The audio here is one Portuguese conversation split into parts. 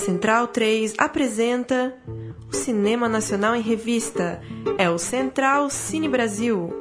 Central 3 apresenta o Cinema Nacional em Revista. É o Central Cine Brasil.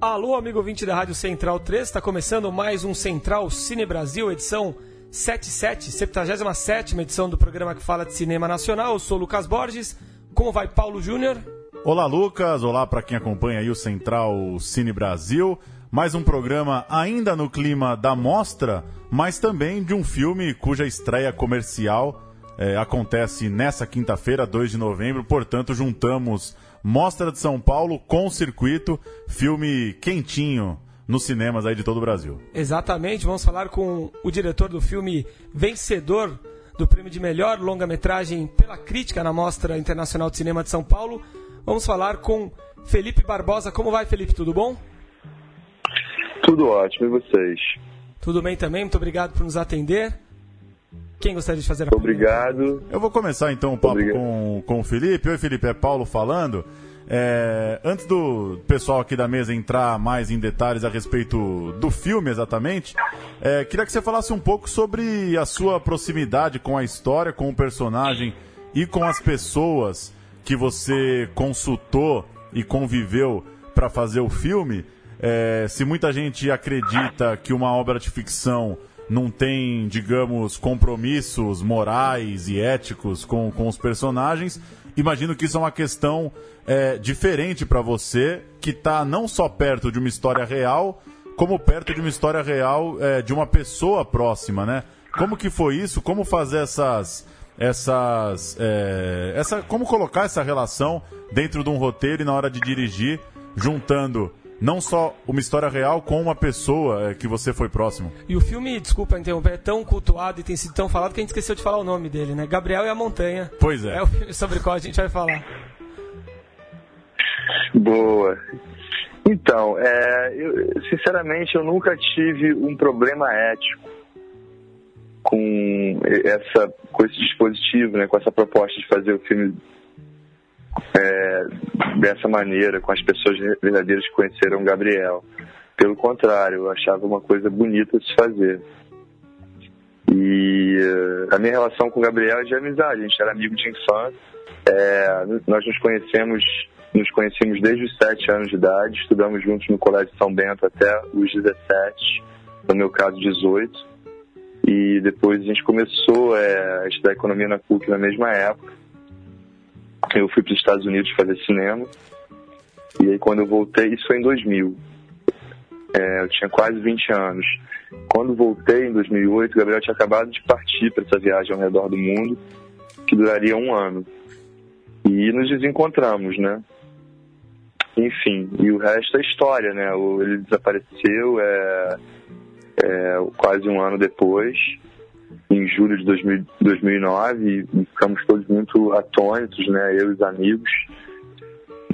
Alô, amigo ouvinte da Rádio Central 3, está começando mais um Central Cine Brasil, edição 77, 77 edição do programa que fala de cinema nacional. Eu sou Lucas Borges. Como vai, Paulo Júnior? Olá, Lucas. Olá para quem acompanha aí o Central Cine Brasil. Mais um programa ainda no clima da mostra, mas também de um filme cuja estreia comercial é, acontece nessa quinta-feira, 2 de novembro. Portanto, juntamos Mostra de São Paulo com Circuito, filme quentinho nos cinemas aí de todo o Brasil. Exatamente, vamos falar com o diretor do filme vencedor do prêmio de melhor longa-metragem pela crítica na Mostra Internacional de Cinema de São Paulo. Vamos falar com Felipe Barbosa. Como vai, Felipe? Tudo bom? Tudo ótimo, e vocês? Tudo bem também, muito obrigado por nos atender. Quem gostaria de fazer a Obrigado. Pergunta? Eu vou começar então o papo com, com o Felipe. Oi, Felipe, é Paulo falando. É, antes do pessoal aqui da mesa entrar mais em detalhes a respeito do filme exatamente, é, queria que você falasse um pouco sobre a sua proximidade com a história, com o personagem e com as pessoas que você consultou e conviveu para fazer o filme. É, se muita gente acredita que uma obra de ficção não tem, digamos, compromissos morais e éticos com, com os personagens, imagino que isso é uma questão é, diferente para você, que está não só perto de uma história real, como perto de uma história real é, de uma pessoa próxima, né? Como que foi isso? Como fazer essas, essas, é, essa, como colocar essa relação dentro de um roteiro e na hora de dirigir, juntando não só uma história real com uma pessoa é, que você foi próximo. E o filme, desculpa interromper, é tão cultuado e tem sido tão falado que a gente esqueceu de falar o nome dele, né? Gabriel e a Montanha. Pois é. É o filme sobre o qual a gente vai falar. Boa. Então, é, eu, sinceramente, eu nunca tive um problema ético com essa com esse dispositivo, né, com essa proposta de fazer o filme é, dessa maneira, com as pessoas verdadeiras que conheceram Gabriel. Pelo contrário, eu achava uma coisa bonita de se fazer. E uh, a minha relação com o Gabriel é de amizade, a gente era amigo de infância. É, nós nos conhecemos, nos conhecemos desde os 7 anos de idade, estudamos juntos no Colégio São Bento até os 17, no meu caso 18. E depois a gente começou é, a estudar economia na PUC na mesma época. Eu fui para os Estados Unidos fazer cinema. E aí quando eu voltei, isso foi em 2000. É, eu tinha quase 20 anos. Quando voltei em 2008, o Gabriel tinha acabado de partir para essa viagem ao redor do mundo, que duraria um ano. E nos desencontramos, né? Enfim, e o resto é história, né? Ele desapareceu é, é, quase um ano depois em julho de 2000, 2009 e ficamos todos muito atônitos, né? Eu e os amigos.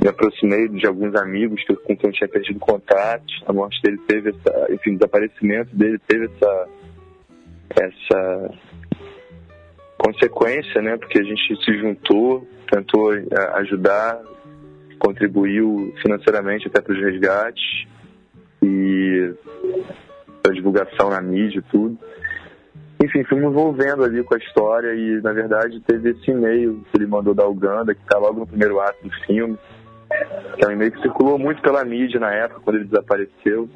Me aproximei de alguns amigos que, com quem eu tinha perdido contato. A morte dele teve essa, enfim, o desaparecimento dele teve essa, essa consequência, né? Porque a gente se juntou, tentou é, ajudar, contribuiu financeiramente até para os resgates e para divulgação na mídia e tudo enfim, fui me envolvendo ali com a história e, na verdade, teve esse e-mail que ele mandou da Uganda, que está logo no primeiro ato do filme, que é um e-mail que circulou muito pela mídia na época, quando ele desapareceu,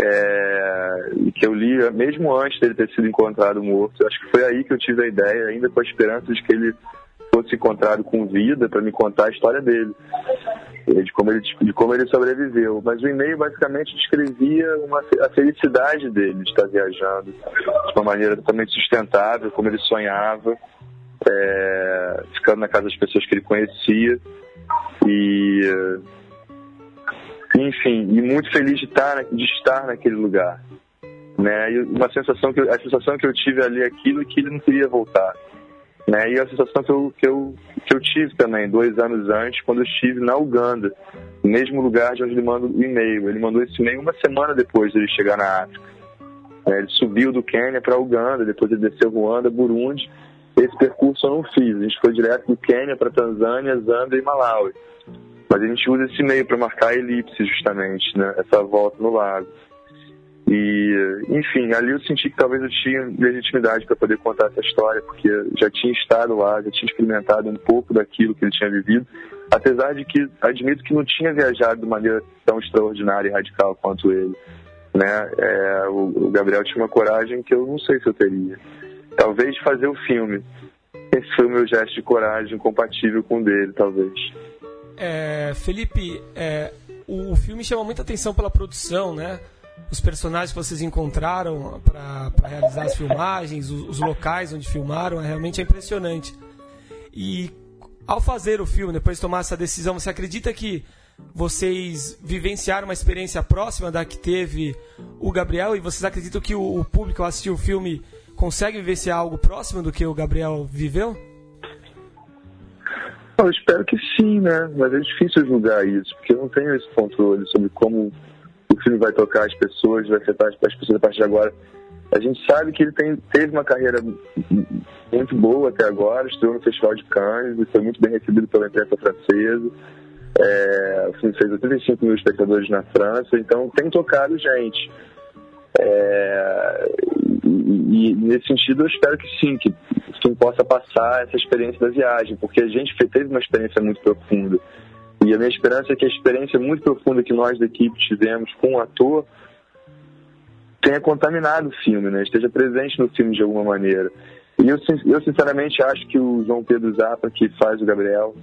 é, e que eu li mesmo antes dele ter sido encontrado morto. Acho que foi aí que eu tive a ideia, ainda com a esperança de que ele fosse encontrado com vida para me contar a história dele, de como ele, de como ele sobreviveu. Mas o e-mail basicamente descrevia uma, a felicidade dele de estar viajando de uma maneira totalmente sustentável, como ele sonhava, é, ficando na casa das pessoas que ele conhecia e enfim, e muito feliz de estar, de estar naquele lugar. Né? E uma sensação que, a sensação que eu tive ali aquilo é que ele não queria voltar né? E a sensação que eu, que, eu, que eu tive também, dois anos antes, quando eu estive na Uganda, no mesmo lugar de onde ele manda o e-mail. Ele mandou esse e-mail uma semana depois de ele chegar na África. Né? Ele subiu do Quênia para Uganda, depois ele desceu Ruanda, Burundi. Esse percurso eu não fiz. A gente foi direto do Quênia para Tanzânia, Zâmbia e Malawi. Mas a gente usa esse meio para marcar a elipse, justamente, né? essa volta no lago. E, enfim, ali eu senti que talvez eu tinha legitimidade para poder contar essa história, porque já tinha estado lá, já tinha experimentado um pouco daquilo que ele tinha vivido, apesar de que admito que não tinha viajado de maneira tão extraordinária e radical quanto ele. Né? É, o, o Gabriel tinha uma coragem que eu não sei se eu teria. Talvez fazer o filme. Esse foi o meu gesto de coragem compatível com o dele, talvez. É, Felipe, é, o, o filme chama muita atenção pela produção, né? Os personagens que vocês encontraram para realizar as filmagens, os, os, locais onde filmaram, é, realmente é impressionante. E ao fazer o filme, depois de tomar essa decisão, você acredita que vocês vivenciaram uma experiência próxima da que teve o Gabriel e vocês acreditam que o, o público ao assistir o filme consegue vivenciar algo próximo do que o Gabriel viveu? Eu espero que sim, né? Mas é difícil julgar isso, porque eu não tenho esse controle sobre como o filme vai tocar as pessoas, vai para as pessoas a partir de agora. A gente sabe que ele tem, teve uma carreira muito boa até agora, estreou no Festival de Cannes foi muito bem recebido pela imprensa francesa. É, o filme fez 85 mil espectadores na França, então tem tocado gente. É, e, e, nesse sentido eu espero que sim, que o possa passar essa experiência da viagem, porque a gente teve uma experiência muito profunda. E a minha esperança é que a experiência muito profunda que nós da equipe tivemos com o ator tenha contaminado o filme, né? esteja presente no filme de alguma maneira. E eu, eu sinceramente acho que o João Pedro Zappa, que faz o Gabriel,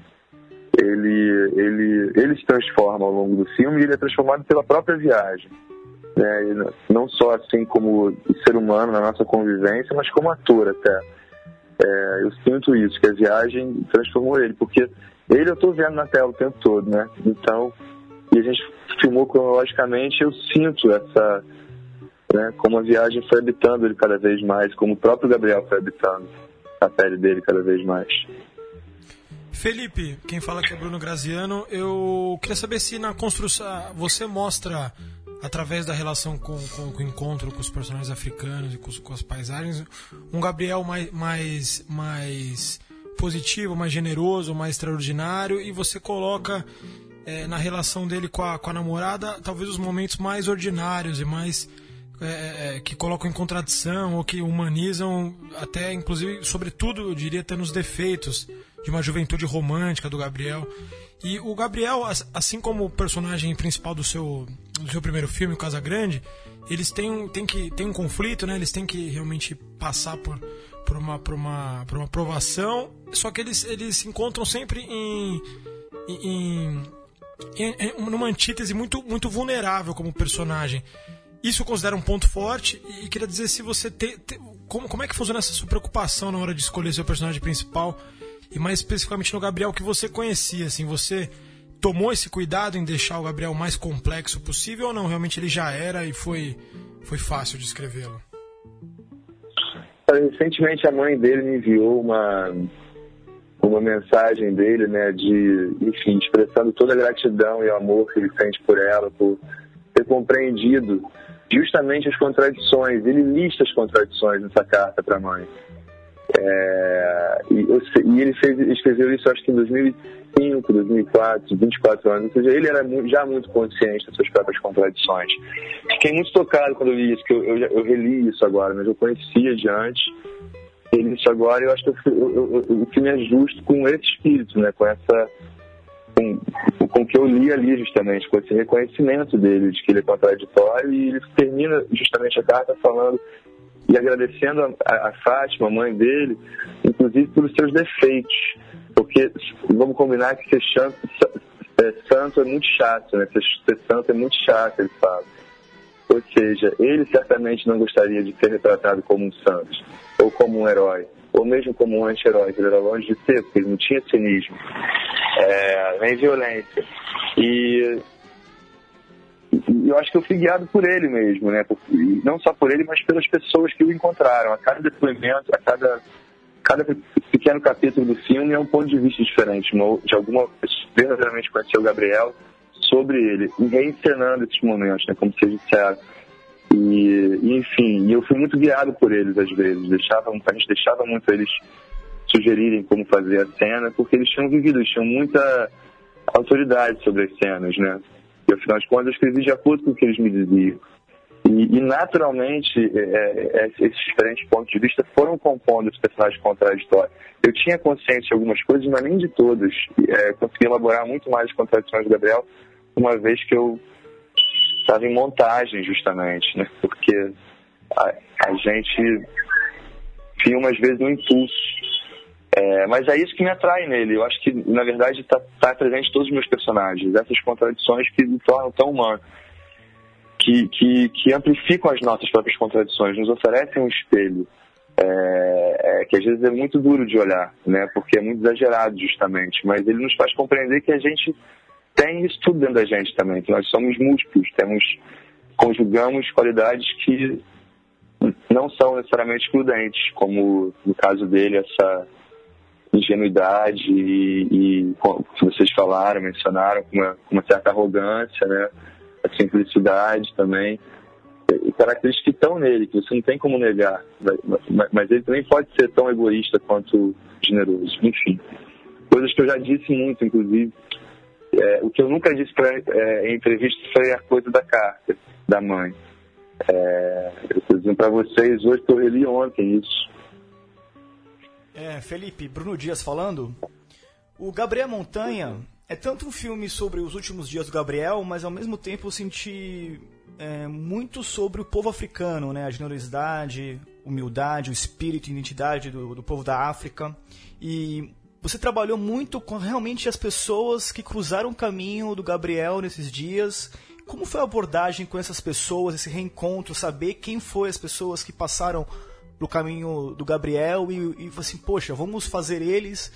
ele, ele, ele se transforma ao longo do filme e ele é transformado pela própria viagem. Né? Não só assim como ser humano na nossa convivência, mas como ator até. É, eu sinto isso, que a viagem transformou ele, porque ele eu estou vendo na tela o tempo todo, né? Então, e a gente filmou cronologicamente, eu sinto essa, né, como a viagem foi habitando ele cada vez mais, como o próprio Gabriel foi habitando a pele dele cada vez mais. Felipe, quem fala que é Bruno Graziano, eu queria saber se na construção você mostra através da relação com, com, com, o encontro com os personagens africanos e com, com as paisagens, um Gabriel mais, mais, mais positivo, mais generoso, mais extraordinário, e você coloca é, na relação dele com a, com a namorada talvez os momentos mais ordinários e mais é, é, que colocam em contradição ou que humanizam, até inclusive, sobretudo, eu diria, até nos defeitos de uma juventude romântica do Gabriel. E o Gabriel, assim como o personagem principal do seu, do seu primeiro filme, o Casa Grande, eles têm, têm, que, têm um conflito, né? eles têm que realmente passar por, por uma, uma, uma aprovação, só que eles, eles se encontram sempre em, em, em, em numa antítese muito, muito vulnerável como personagem. Isso eu considero um ponto forte e queria dizer se você tem. Te, como, como é que funciona essa sua preocupação na hora de escolher seu personagem principal e mais especificamente no Gabriel que você conhecia, assim, você tomou esse cuidado em deixar o Gabriel mais complexo possível ou não? Realmente ele já era e foi, foi fácil de escrevê-lo? Recentemente a mãe dele me enviou uma, uma mensagem dele, né, de, enfim, expressando toda a gratidão e o amor que ele sente por ela, por ter compreendido justamente as contradições. Ele lista as contradições nessa carta para a mãe. É, e, e, ele fez, escreveu isso acho que em 2005, 2004, 24 anos. Ou seja, ele era já muito consciente das suas próprias contradições. Fiquei muito tocado quando eu li isso, que eu, eu, eu reli isso agora, mas eu conhecia de antes. Ele isso agora eu acho que o filme é justo com esse espírito, né? com essa. Com, o que eu li ali justamente, com esse reconhecimento dele de que ele é contraditório e ele termina justamente a carta falando e agradecendo a, a Fátima, a mãe dele, inclusive pelos seus defeitos. Porque vamos combinar que ser é, santo é muito chato, né? Ser, ser santo é muito chato, ele fala. Ou seja, ele certamente não gostaria de ser retratado como um santo, ou como um herói, ou mesmo como um anti-herói, ele era longe de ser, porque ele não tinha cinismo, é, nem violência. E eu acho que eu fui guiado por ele mesmo, né? Por, não só por ele, mas pelas pessoas que o encontraram. A cada depoimento, a cada, cada pequeno capítulo do filme é um ponto de vista diferente. De alguma verdadeiramente conheceu o Gabriel sobre ele, e reencenando esses momentos, né? Como vocês disseram. E, e, enfim, eu fui muito guiado por eles às vezes. Deixava, a gente deixava muito eles sugerirem como fazer a cena, porque eles tinham vivido, eles tinham muita autoridade sobre as cenas, né? E afinal de contas eu escrevi de acordo com o que eles me diziam. E, e naturalmente, é, é, é, esses diferentes pontos de vista foram compondo esse personagem contraditório. Eu tinha consciência de algumas coisas, mas nem de todas. É, consegui elaborar muito mais as contradições do Gabriel, uma vez que eu estava em montagem, justamente, né? Porque a, a gente filma, às vezes, no impulso. É, mas é isso que me atrai nele. Eu acho que, na verdade, está tá presente todos os meus personagens. Essas contradições que me tornam tão humano que, que, que amplificam as nossas próprias contradições, nos oferecem um espelho. É, é, que às vezes é muito duro de olhar, né? Porque é muito exagerado, justamente. Mas ele nos faz compreender que a gente tem isso tudo dentro da gente também, que nós somos múltiplos, temos, conjugamos qualidades que não são necessariamente excludentes, como no caso dele, essa ingenuidade e, e que vocês falaram, mencionaram, com uma, uma certa arrogância, né? A simplicidade também, características que estão nele, que você não tem como negar, mas ele também pode ser tão egoísta quanto generoso, enfim. Coisas que eu já disse muito, inclusive. É, o que eu nunca disse pra, é, em entrevista foi a coisa da carta da mãe. É, eu estou dizendo para vocês hoje que eu reli ontem isso. É, Felipe, Bruno Dias falando. O Gabriel Montanha é tanto um filme sobre os últimos dias do Gabriel, mas ao mesmo tempo eu senti é, muito sobre o povo africano, né? A generosidade, humildade, o espírito e identidade do, do povo da África. E você trabalhou muito com realmente as pessoas que cruzaram o caminho do Gabriel nesses dias. Como foi a abordagem com essas pessoas, esse reencontro, saber quem foram as pessoas que passaram pelo caminho do Gabriel e, e assim, poxa, vamos fazer eles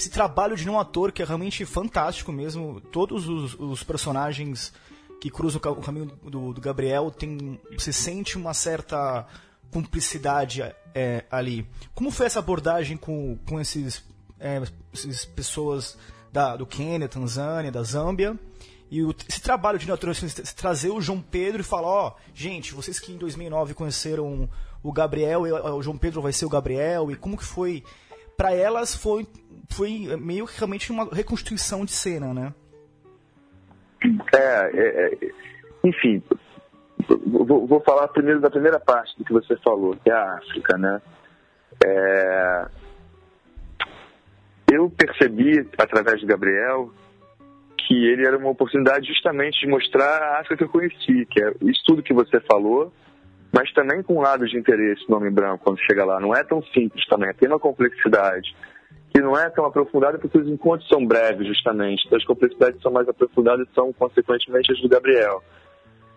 esse trabalho de um ator que é realmente fantástico mesmo. Todos os, os personagens que cruzam o caminho do, do, Gabriel tem, você sente uma certa cumplicidade é, ali. Como foi essa abordagem com, com esses, é, essas pessoas da, do Quênia, Tanzânia, da Zâmbia? E o, esse trabalho de naturalização, trazer o João Pedro e falar, ó, oh, gente, vocês que em 2009 conheceram o Gabriel, o João Pedro vai ser o Gabriel, e como que foi para elas foi, foi meio que realmente uma reconstituição de cena, né? É, é, é enfim, vou, vou, falar primeiro da primeira parte do que você falou, que é a África, né? É, eu percebi, através de Gabriel, que ele era uma oportunidade justamente de mostrar a África que eu conheci, que é isso tudo que você falou, mas também com um lado de interesse no Homem Branco quando chega lá. Não é tão simples também, tem uma complexidade que não é tão aprofundada porque os encontros são breves, justamente. Então as complexidades são mais aprofundadas e são, consequentemente, as do Gabriel,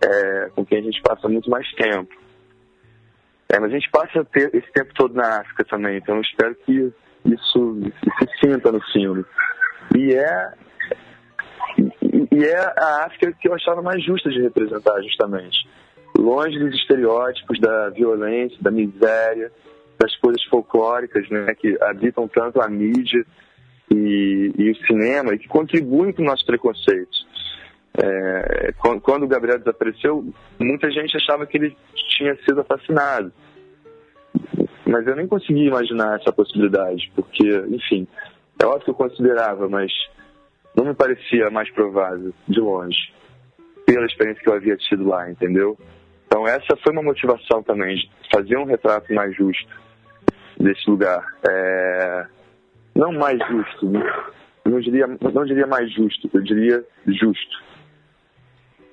é, com quem a gente passa muito mais tempo. É, mas a gente passa esse tempo todo na África também, então eu espero que isso se sinta no filme. E é, e é a África que eu achava mais justa de representar, justamente longe dos estereótipos da violência, da miséria, das coisas folclóricas né, que habitam tanto a mídia e, e o cinema e que contribuem para o nosso preconceito. É, quando o Gabriel desapareceu, muita gente achava que ele tinha sido assassinado. Mas eu nem conseguia imaginar essa possibilidade, porque, enfim, é óbvio que eu considerava, mas não me parecia mais provável, de longe, pela experiência que eu havia tido lá, entendeu? Então essa foi uma motivação também, de fazer um retrato mais justo desse lugar. É... Não mais justo, né? não diria, não diria mais justo, eu diria justo.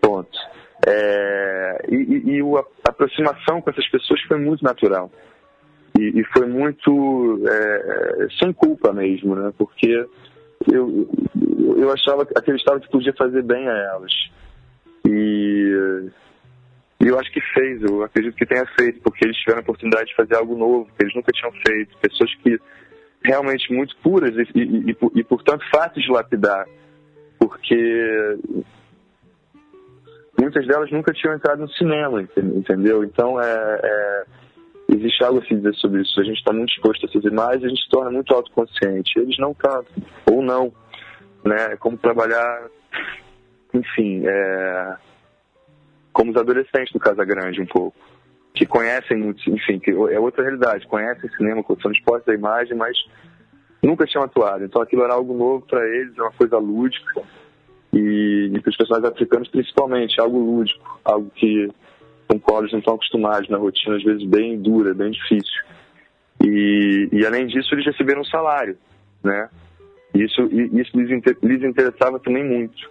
Ponto. É... E, e, e a aproximação com essas pessoas foi muito natural. E, e foi muito é, sem culpa mesmo, né? Porque eu, eu achava, acreditava que podia fazer bem a elas. E e eu acho que fez, eu acredito que tenha feito, porque eles tiveram a oportunidade de fazer algo novo, que eles nunca tinham feito. Pessoas que realmente muito puras e, e, e, e portanto, fáceis de lapidar. Porque muitas delas nunca tinham entrado no cinema, entendeu? Então, é, é, existe algo a se dizer sobre isso. A gente está muito disposto a fazer mais e a gente se torna muito autoconsciente. Eles não cantam, ou não. Né? Como trabalhar, enfim, é, como os adolescentes do Casa Grande um pouco, que conhecem muito, enfim, que é outra realidade, conhecem cinema, são dispostos à imagem, mas nunca tinham atuado. Então aquilo era algo novo para eles, uma coisa lúdica e, e para os personagens africanos principalmente, algo lúdico, algo que com qual não estão acostumados na rotina, às vezes bem dura, bem difícil. E, e além disso, eles receberam um salário, né? Isso, isso lhes interessava também muito.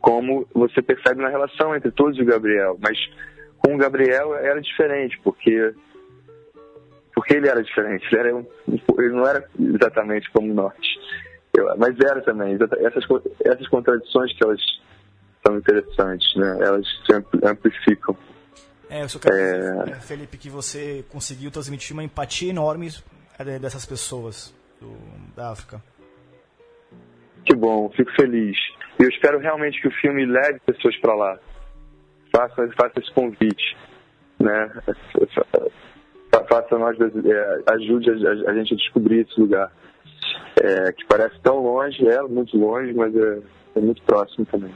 Como você percebe na relação entre todos e o Gabriel. Mas com o Gabriel era diferente, porque porque ele era diferente. Ele, era um, ele não era exatamente como nós. Eu, mas era também. Essas, essas contradições que elas são interessantes, né? Elas se amplificam. É, eu só quero é... dizer, Felipe, que você conseguiu transmitir uma empatia enorme é, dessas pessoas do, da África. Que bom, fico feliz. Eu espero realmente que o filme leve pessoas para lá. Faça, faça esse convite, né? Faça nós, é, ajude a, a, gente a descobrir esse lugar. É, que parece tão longe, é muito longe, mas é, é muito próximo também.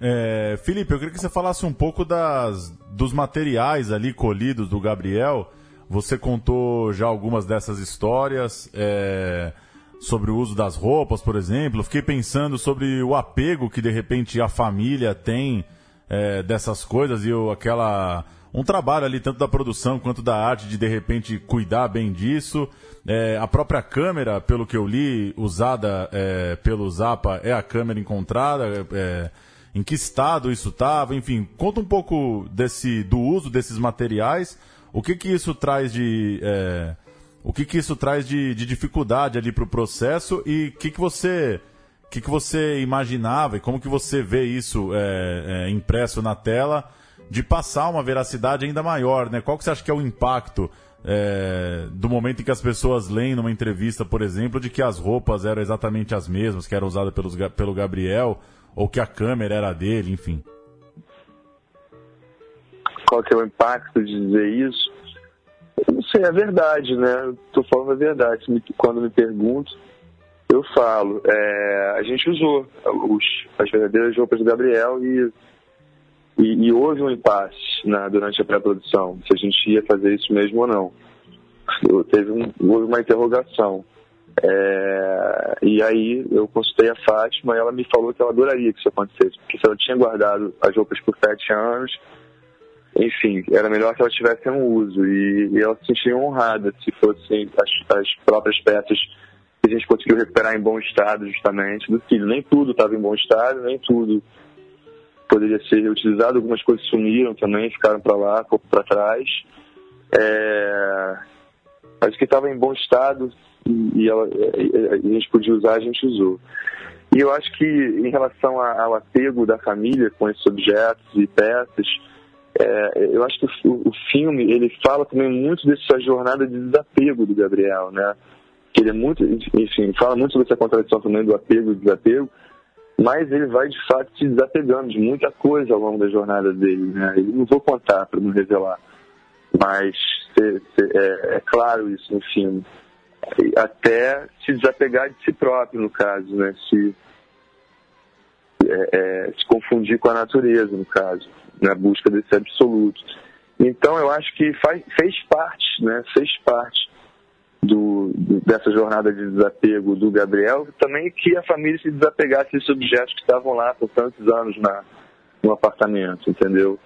É, Felipe, eu queria que você falasse um pouco das, dos materiais ali colhidos do Gabriel. Você contou já algumas dessas histórias é, sobre o uso das roupas, por exemplo. fiquei pensando sobre o apego que de repente a família tem é, dessas coisas e eu, aquela um trabalho ali tanto da produção quanto da arte de de repente cuidar bem disso. É, a própria câmera, pelo que eu li, usada é, pelo Zapa é a câmera encontrada. É, em que estado isso estava, enfim, conta um pouco desse do uso desses materiais, o que que isso traz de é, o que que isso traz de, de dificuldade ali para o processo e o que que você que que você imaginava e como que você vê isso é, é, impresso na tela de passar uma veracidade ainda maior, né? Qual que você acha que é o impacto é, do momento em que as pessoas leem numa entrevista, por exemplo, de que as roupas eram exatamente as mesmas que eram usadas pelos, pelo Gabriel ou que a câmera era dele, enfim. Qual que é o impacto de dizer isso? Não sei, é verdade, né? Estou falando a verdade. Quando me pergunto, eu falo. É, a gente usou os, as verdadeiras roupas do Gabriel e, e, e houve um impasse na, durante a pré-produção, se a gente ia fazer isso mesmo ou não. Eu, teve um, houve uma interrogação. É, e aí eu consultei a Fátima e ela me falou que ela adoraria que isso acontecesse, porque ela tinha guardado as roupas por sete anos, enfim, era melhor que ela tivesse um uso. E, e ela se sentia honrada se fossem as, as, próprias peças que a gente conseguiu recuperar em bom estado, justamente, do filho. Nem tudo estava em bom estado, nem tudo poderia ser reutilizado. Algumas coisas sumiram também, ficaram para lá, pouco para trás. É... Mas que estava em bom estado e, ela, a gente podia usar, a gente usou. E eu acho que em relação ao apego da família com esses objetos e peças, é, eu acho que o, o, filme ele fala também muito dessa jornada de desapego do Gabriel, né? Que ele é muito, enfim, fala muito sobre essa contradição também do apego e desapego, mas ele vai de fato se desapegando de muita coisa ao longo da jornada dele, né? Eu não vou contar para não revelar, mas é, é claro isso no filme até se desapegar de si próprio, no caso, né? Se, é, é, se confundir com a natureza, no caso, na busca desse absoluto. Então, eu acho que faz, fez parte, né? Fez parte do, dessa jornada de desapego do Gabriel, também que a família se desapegasse desses objetos que estavam lá por tantos anos na, no apartamento, entendeu?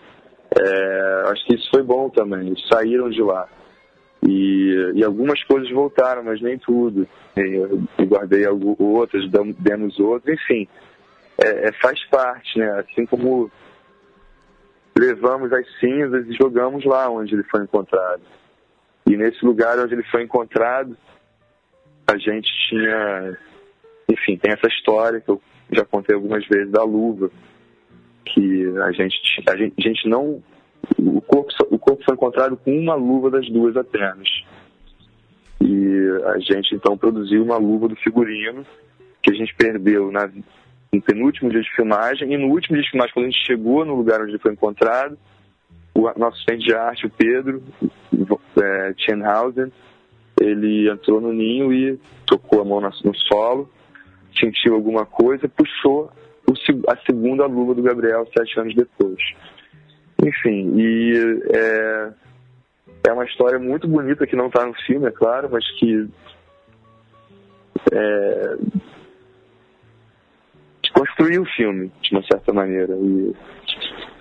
É, acho que isso foi bom também, eles saíram de lá. E, e algumas coisas voltaram, mas nem tudo. Eu, guardei outras, demos outras, enfim. É, é, faz parte, né? Assim como levamos as cinzas e jogamos lá onde ele foi encontrado. E nesse lugar onde ele foi encontrado, a gente tinha, enfim, tem essa história que eu já contei algumas vezes da luva, que a gente, a gente, a gente não o corpo, o corpo foi encontrado com uma luva das duas apenas. E a gente então produziu uma luva do figurino que a gente perdeu na, no penúltimo dia de filmagem. E no último dia de filmagem, quando a gente chegou no lugar onde ele foi encontrado, o nosso assistente de arte, o Pedro é, Chenhausen, ele entrou no ninho e tocou a mão no solo, sentiu alguma coisa, puxou a segunda luva do Gabriel sete anos depois. Enfim, e é, é uma história muito bonita que não está no filme, é claro, mas que é, construiu o filme, de uma certa maneira. E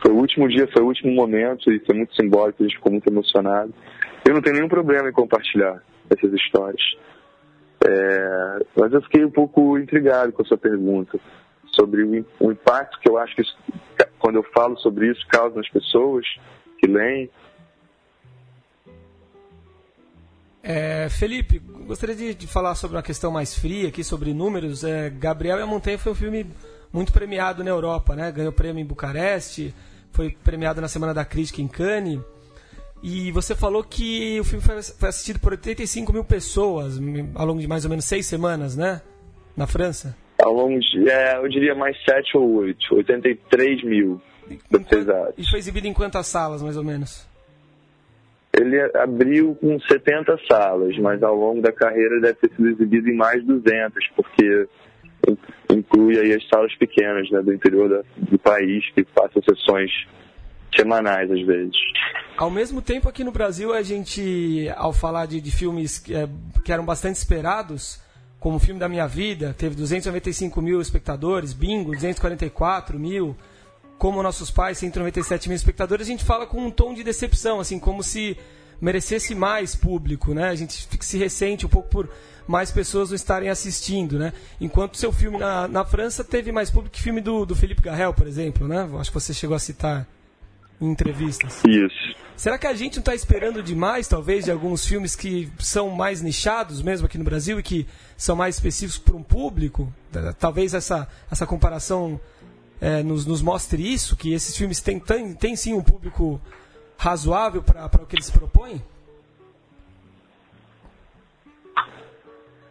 foi o último dia, foi o último momento, e foi muito simbólico, a gente ficou muito emocionado. Eu não tenho nenhum problema em compartilhar essas histórias. É, mas eu fiquei um pouco intrigado com a sua pergunta sobre o, o impacto que eu acho que isso, quando eu falo sobre isso causa nas pessoas que leem. É, Felipe, gostaria de, de, falar sobre uma questão mais fria aqui, sobre números. É, Gabriel e a Montanha foi um filme muito premiado na Europa, né? Ganhou prêmio em Bucareste, foi premiado na Semana da Crítica em Cannes. E você falou que o filme foi assistido por 85 mil pessoas ao longo de mais ou menos seis semanas, né? Na França. Ao longo de, é, eu diria mais 7 ou 8, 83 mil, para E foi exibido em quantas salas, mais ou menos? Ele abriu com 70 salas, mas ao longo da carreira deve ter sido exibido em mais 200, porque inclui aí as salas pequenas né, do interior da, do país que passam sessões semanais às vezes. Ao mesmo tempo, aqui no Brasil, a gente, ao falar de, de filmes que, é, que eram bastante esperados, como o filme da minha vida, teve 295 mil espectadores, Bingo, 244 mil, como Nossos Pais, 197 mil espectadores, a gente fala com um tom de decepção, assim, como se merecesse mais público, né? A gente se ressente um pouco por mais pessoas não estarem assistindo, né? Enquanto seu filme na, na França teve mais público que o filme do, do Felipe Garrel, por exemplo, né? Acho que você chegou a citar em entrevistas. Isso. Será que a gente não está esperando demais, talvez, de alguns filmes que são mais nichados mesmo aqui no Brasil e que são mais específicos para um público? Talvez essa, essa comparação é, nos, nos mostre isso, que esses filmes têm, têm, têm sim um público razoável para o que eles propõem?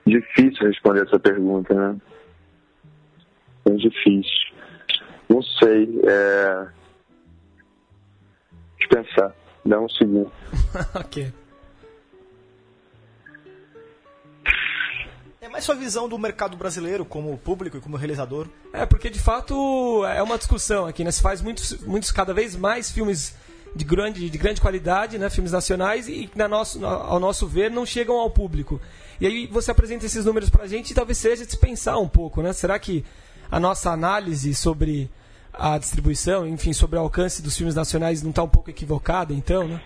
Difícil responder essa pergunta, né? É difícil. Não sei. É pensar. Dá um segundo. ok. Mais sua visão do mercado brasileiro como público e como realizador? É, porque de fato é uma discussão aqui, né? Se faz muitos, muitos cada vez mais filmes de grande, de grande qualidade, né? Filmes nacionais e na nosso, ao nosso ver não chegam ao público. E aí você apresenta esses números pra gente e talvez seja de se pensar um pouco, né? Será que a nossa análise sobre a distribuição, enfim, sobre o alcance dos filmes nacionais não está um pouco equivocada, então, né?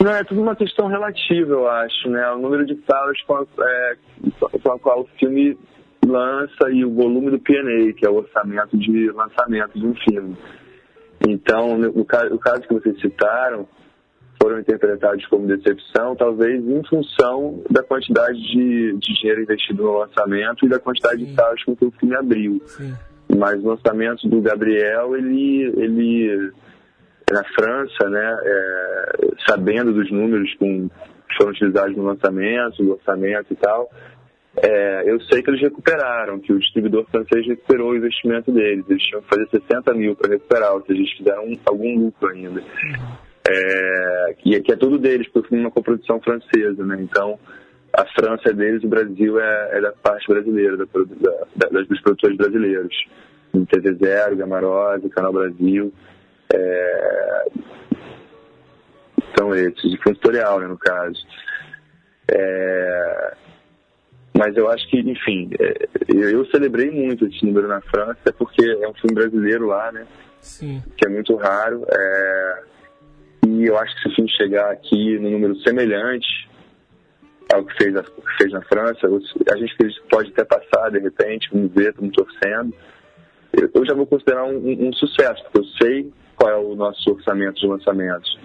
Não, é tudo uma questão relativa, eu acho, né? O número de salas com a, é, com a qual o filme lança e o volume do P&A, que é o orçamento de lançamento de um filme. Então, no caso, o caso que vocês citaram, foram interpretados como decepção, talvez em função da quantidade de, de dinheiro investido no lançamento e da quantidade Sim. de salas com que o filme abriu. Sim. Mas o lançamento do Gabriel, ele, ele na França, né, é, sabendo dos números que foram utilizados no lançamento, do orçamento e tal, é, eu sei que eles recuperaram, que o distribuidor francês recuperou o investimento deles. Eles tinham que fazer 60 mil para recuperar, ou seja, eles fizeram um, algum lucro ainda. É, que, que é tudo deles, porque foi uma coprodução francesa, né? Então, a França é deles, o Brasil é, é da parte brasileira, da, da, da, dos produtores brasileiros. TV Zero, Gamarose, Canal Brasil. É... São esses, de fundo tutorial, né, no caso. É... Mas eu acho que, enfim, é... eu celebrei muito esse número na França, porque é um filme brasileiro lá, né? Sim. Que é muito raro. É... E eu acho que se o filme chegar aqui no número semelhante, ao que fez, que fez na França. A gente pode até passar, de repente, vamos ver, estamos torcendo. Eu já vou considerar um, um, um, sucesso, porque eu sei qual é o nosso orçamento de lançamentos.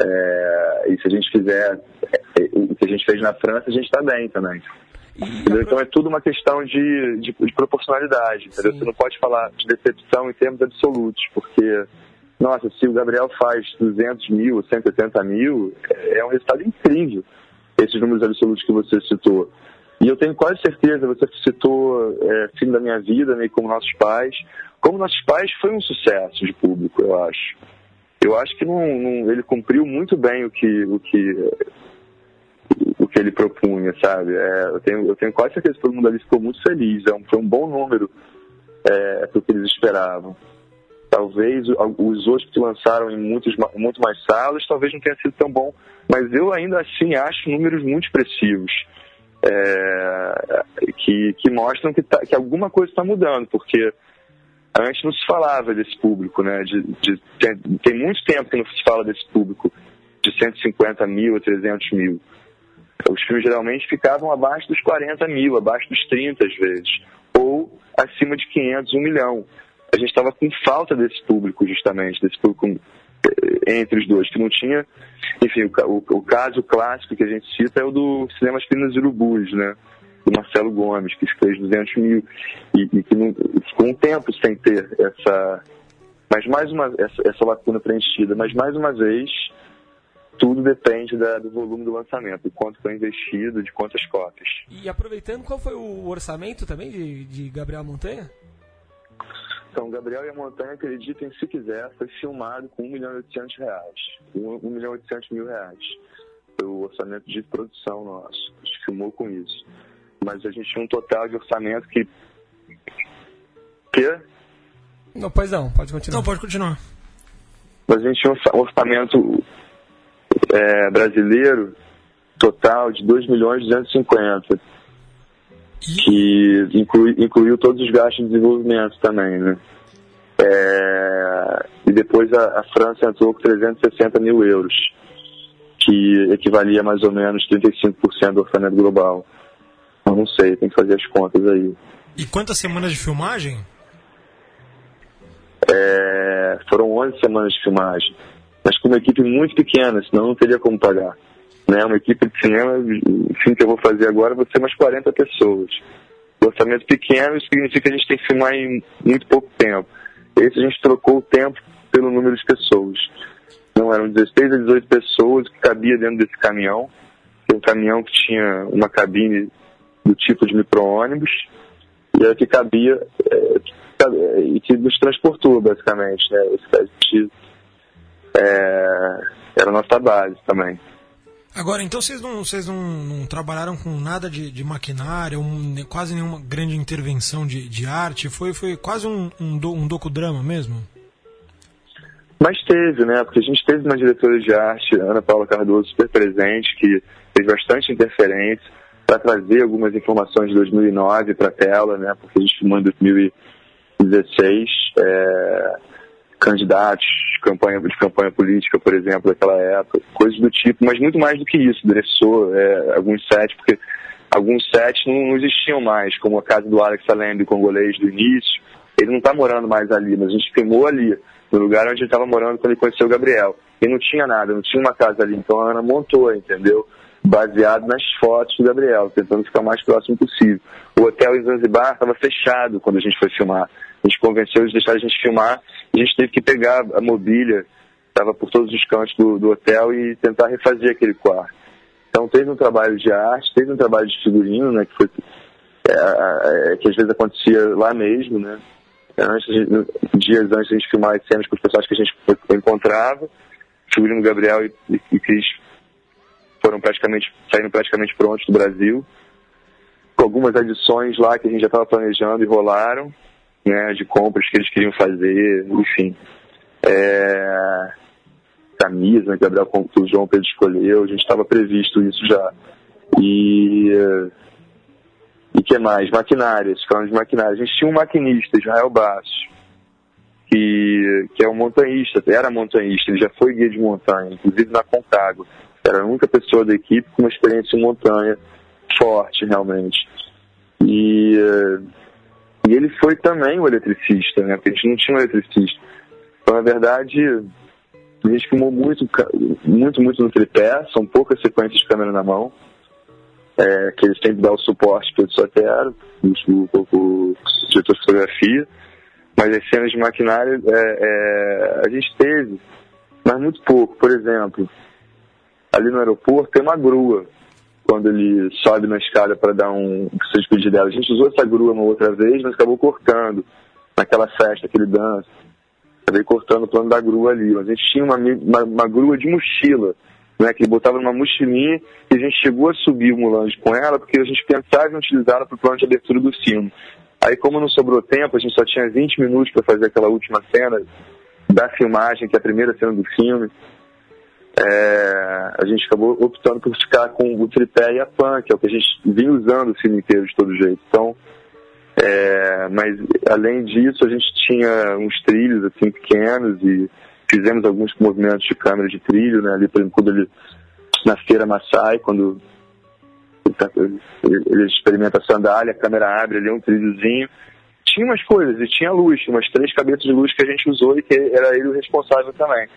É, e se a gente fizer é, o que a gente fez na França, a gente está bem também. Então é tudo uma questão de, de, de proporcionalidade. Você não pode falar de decepção em termos absolutos, porque, nossa, se o Gabriel faz 200 mil, 180 mil, é, é um resultado incrível esses números absolutos que você citou. E eu tenho quase certeza, você citou é, Filho da Minha Vida, né, como Nossos Pais. Como Nossos Pais foi um sucesso de público, eu acho. Eu acho que não, não, ele cumpriu muito bem o que, o que, o que ele propunha, sabe? É, eu, tenho, eu tenho quase certeza que todo mundo ali ficou muito feliz. É um, foi um bom número é, para o que eles esperavam. Talvez os outros que lançaram em muitos, muito mais salas, talvez não tenha sido tão bom, mas eu ainda assim acho números muito expressivos. É, que, que mostram que, tá, que alguma coisa está mudando, porque antes não se falava desse público, né? De, de, tem, tem, muito tempo que não se fala desse público, de 150 mil a 300 mil. Os filmes geralmente ficavam abaixo dos 40 mil, abaixo dos 30 às vezes, ou acima de 500, 1 milhão. A gente estava com falta desse público, justamente, desse público entre os dois, que não tinha. Enfim, o, o, o caso clássico que a gente cita é o do Cinema Pinas Urubus, né? do Marcelo Gomes, que fez 200 mil e, e que não, ficou um tempo sem ter essa, mas mais uma essa, essa lacuna preenchida. Mas mais uma vez, tudo depende da, do volume do lançamento, do quanto foi investido, de quantas cópias. E aproveitando, qual foi o orçamento também de, de Gabriel Montanha? Então, Gabriel e a Montanha, acreditem se quiser, foi filmado com 1 milhão e 800 reais. 1, 1 milhão e 800 mil reais. Foi o orçamento de produção nosso. A gente filmou com isso mas a gente tinha um total de orçamento que. Que? Não, pois não, pode continuar. Não, pode continuar. Mas a gente tinha um orçamento é, brasileiro total de 2 milhões e 250. Que inclui, incluiu todos os gastos de desenvolvimento também, né? É, e depois a, a, França entrou com 360 mil euros, que equivalia a mais ou menos 35% do orçamento global. Eu não sei, tem que fazer as contas aí. E quantas semanas de filmagem? É, foram 11 semanas de filmagem. Mas com uma equipe muito pequena, senão não teria como pagar. Né? Uma equipe de cinema, o filme que eu vou fazer agora, vai ser umas 40 pessoas. O orçamento pequeno significa que a gente tem que filmar em muito pouco tempo. Esse a gente trocou o tempo pelo número de pessoas. Não eram 16 a 18 pessoas que cabia dentro desse caminhão. Um caminhão que tinha uma cabine do tipo de micro-ônibus, e é que cabia é, e que nos transportou, basicamente. Né? Esse, é, era a nossa base também. Agora, então vocês não, vocês não, não trabalharam com nada de, de maquinário, um, quase nenhuma grande intervenção de, de arte? Foi, foi quase um, um, do, um docudrama mesmo? Mas teve, né? Porque a gente teve uma diretora de arte, Ana Paula Cardoso, super presente, que fez bastante interferência para trazer algumas informações de 2009 para a tela, né, porque a gente filmou em 2016 é, candidatos campanha, de campanha política, por exemplo, daquela época, coisas do tipo, mas muito mais do que isso, dressou é, alguns sets, porque alguns sets não, não, existiam mais, como a casa do Alex Alembe, congolês do início, ele não está morando mais ali, mas a gente filmou ali, no lugar onde ele estava morando quando ele conheceu o Gabriel. E não tinha nada, não tinha uma casa ali, então a Ana montou, entendeu? baseado nas fotos do Gabriel, tentando ficar o mais próximo possível. O hotel em Zanzibar estava fechado quando a gente foi filmar. A gente convenceu eles de deixar a gente filmar a gente teve que pegar a mobília, estava por todos os cantos do, do, hotel e tentar refazer aquele quarto. Então teve um trabalho de arte, teve um trabalho de figurino, né, que foi é, é, que às vezes acontecia lá mesmo, né? Antes, dias antes a gente filmar as cenas com os pessoas que a gente encontrava, figurino Gabriel e, e, e Cris foram praticamente, saíram praticamente prontos do Brasil, com algumas adições lá que a gente já estava planejando e rolaram, né, de compras que eles queriam fazer, enfim. É, camisa, que Gabriel o João Pedro escolheu, a gente estava previsto isso já. E e que mais? Maquinárias, falando de maquinárias. A gente tinha um maquinista, Israel Bastos, que, que é um montanhista, era montanhista, ele já foi guia de montanha, inclusive na Concagua. Era a única pessoa da equipe com uma experiência em montanha forte, realmente. E, e ele foi também o eletricista, né? Porque a gente não tinha um eletricista. Então, na verdade, a gente filmou muito, muito, muito no tripé, são poucas sequências de câmera na mão. É, que eles têm que dar o suporte para o Sotero, o, diretor de fotografia. Mas as cenas de maquinário é, é, a gente teve, mas muito pouco. Por exemplo, ali no aeroporto tem uma grua quando ele sobe na escada para dar um se despedir dela. A gente usou essa grua uma outra vez, mas acabou cortando naquela festa que ele dança. Acabei cortando o plano da grua ali. Mas a gente tinha uma, uma, uma grua de mochila, né, que ele botava numa mochilinha e a gente chegou a subir o Mulange com ela porque a gente pensava em utilizá-la para o plano de abertura do sino. Aí, como não sobrou tempo, a gente só tinha 20 minutos para fazer aquela última cena da filmagem, que é a primeira cena do filme. É, a gente acabou optando por ficar com o tripé e a pan, que é o que a gente vinha usando o filme inteiro de todo jeito. Então, é, mas além disso, a gente tinha uns trilhos assim pequenos e fizemos alguns movimentos de câmera de trilho, né? Ali, por exemplo, quando ele na feira Maasai, quando ele, ele experimenta a sandália, a câmera abre ali é um trilhozinho. Tinha umas coisas, e tinha luz, umas três cabeças de luz que a gente usou e que era ele o responsável também.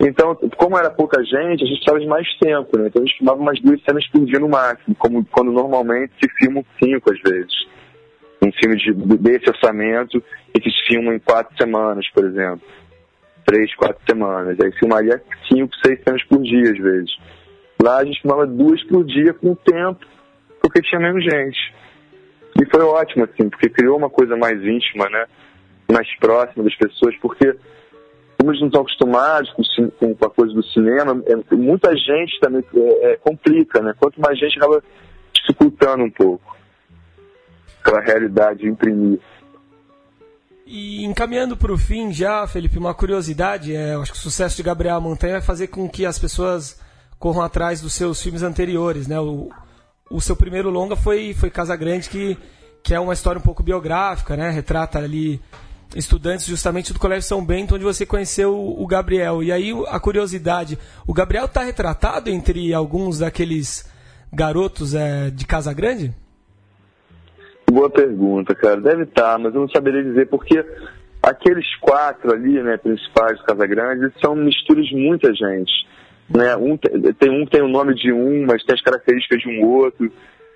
Então, como era pouca gente, a gente precisava de mais tempo, né? Então a gente filmava umas duas cenas por dia no máximo, como quando normalmente se filmam cinco às vezes. Um filme de, desse orçamento e que se filma em quatro semanas, por exemplo. Três, quatro semanas. Aí filmaria cinco, seis cenas por dia às vezes. Lá a gente filmava duas por dia com o tempo, porque tinha menos gente. E foi ótimo, assim, porque criou uma coisa mais íntima, né? Mais próxima das pessoas, porque como não estão acostumados com, com, a coisa do cinema, é, muita gente também é, é, complica, né? Quanto mais gente acaba dificultando um pouco aquela realidade de imprimir. E encaminhando para o fim já, Felipe, uma curiosidade, é, eu acho que o sucesso de Gabriel Montanha vai fazer com que as pessoas corram atrás dos seus filmes anteriores, né? O, o seu primeiro longa foi, foi Casa Grande, que, que é uma história um pouco biográfica, né? Retrata ali estudantes justamente do Colégio São Bento, onde você conheceu o Gabriel. E aí a curiosidade, o Gabriel está retratado entre alguns daqueles garotos é, de Casa Grande? Boa pergunta, cara. Deve estar, tá, mas eu não saberia dizer porque aqueles quatro ali, né, principais do Casa Grande, são misturas de muita gente. Né? Um, tem um que tem o nome de um, mas tem as características de um outro.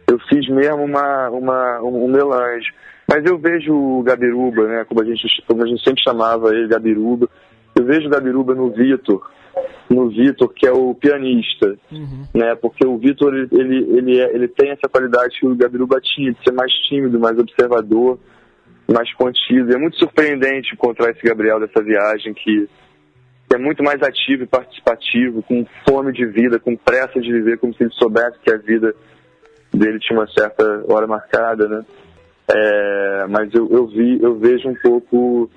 Eu fiz mesmo uma, uma, um melange. Mas eu vejo o Gabiruba, né, como a gente, como a gente sempre chamava ele, Gabiruba, eu vejo o Gabiruba no Vitor, no Vitor, que é o pianista, uhum. né, porque o Vitor, ele, ele, ele, é, ele tem essa qualidade que o Gabiruba tinha, de ser mais tímido, mais observador, mais contido. É muito surpreendente encontrar esse Gabriel dessa viagem que, que é muito mais ativo e participativo, com fome de vida, com pressa de viver, como se ele soubesse que a vida dele tinha uma certa hora marcada, né? É, mas eu, eu, vi, eu vejo um pouco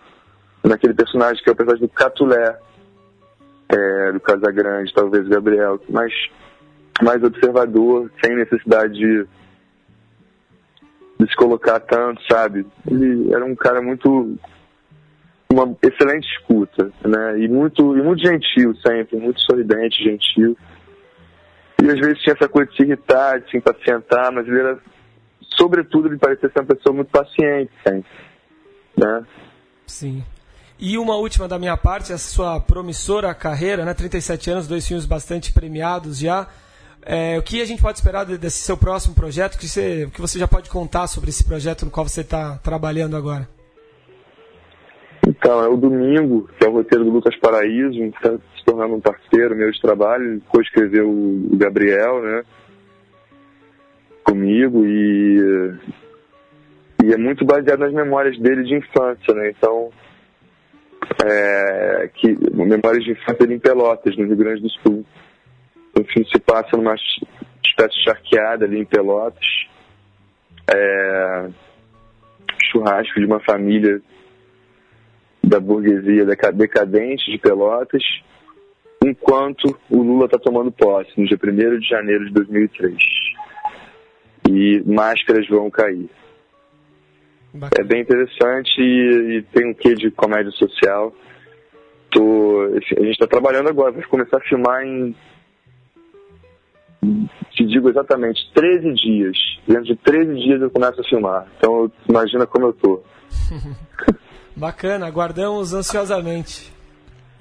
naquele personagem que é o personagem do Catulé, é, do Casagrande, talvez Gabriel, mais, mais observador, sem necessidade de, de se colocar tanto, sabe? Ele era um cara muito. uma excelente escuta, né? E muito, e muito gentil sempre, muito sorridente, gentil. E às vezes tinha essa coisa de se irritar, de se impacientar, mas ele era sobretudo, ele parecia ser uma pessoa muito paciente, sempre, né? Sim. E uma última da minha parte, essa sua promissora carreira, né? 37 anos, dois filmes bastante premiados já. É, o que a gente pode esperar desse seu próximo projeto? O que você, que você já pode contar sobre esse projeto no qual você está trabalhando agora? Então, é o Domingo, que é o roteiro do Lucas Paraíso, está se tornando um parceiro meu de trabalho, depois escreveu o Gabriel, né? Comigo e, e é muito baseado nas memórias dele de infância, né? Então, é, que, memórias de infância dele em Pelotas, no Rio Grande do Sul. O filme se passa numa espécie de charqueada ali em Pelotas. É, churrasco de uma família da burguesia decadente de Pelotas, enquanto o Lula está tomando posse, no dia 1 de janeiro de 2003 e máscaras vão cair. Bacana. É bem interessante e, e, tem um quê de comédia social. Tô, a gente está trabalhando agora, vai começar a filmar em. Te digo exatamente, 13 dias. Dentro de 13 dias eu começo a filmar. Então imagina como eu tô. Bacana, aguardamos ansiosamente.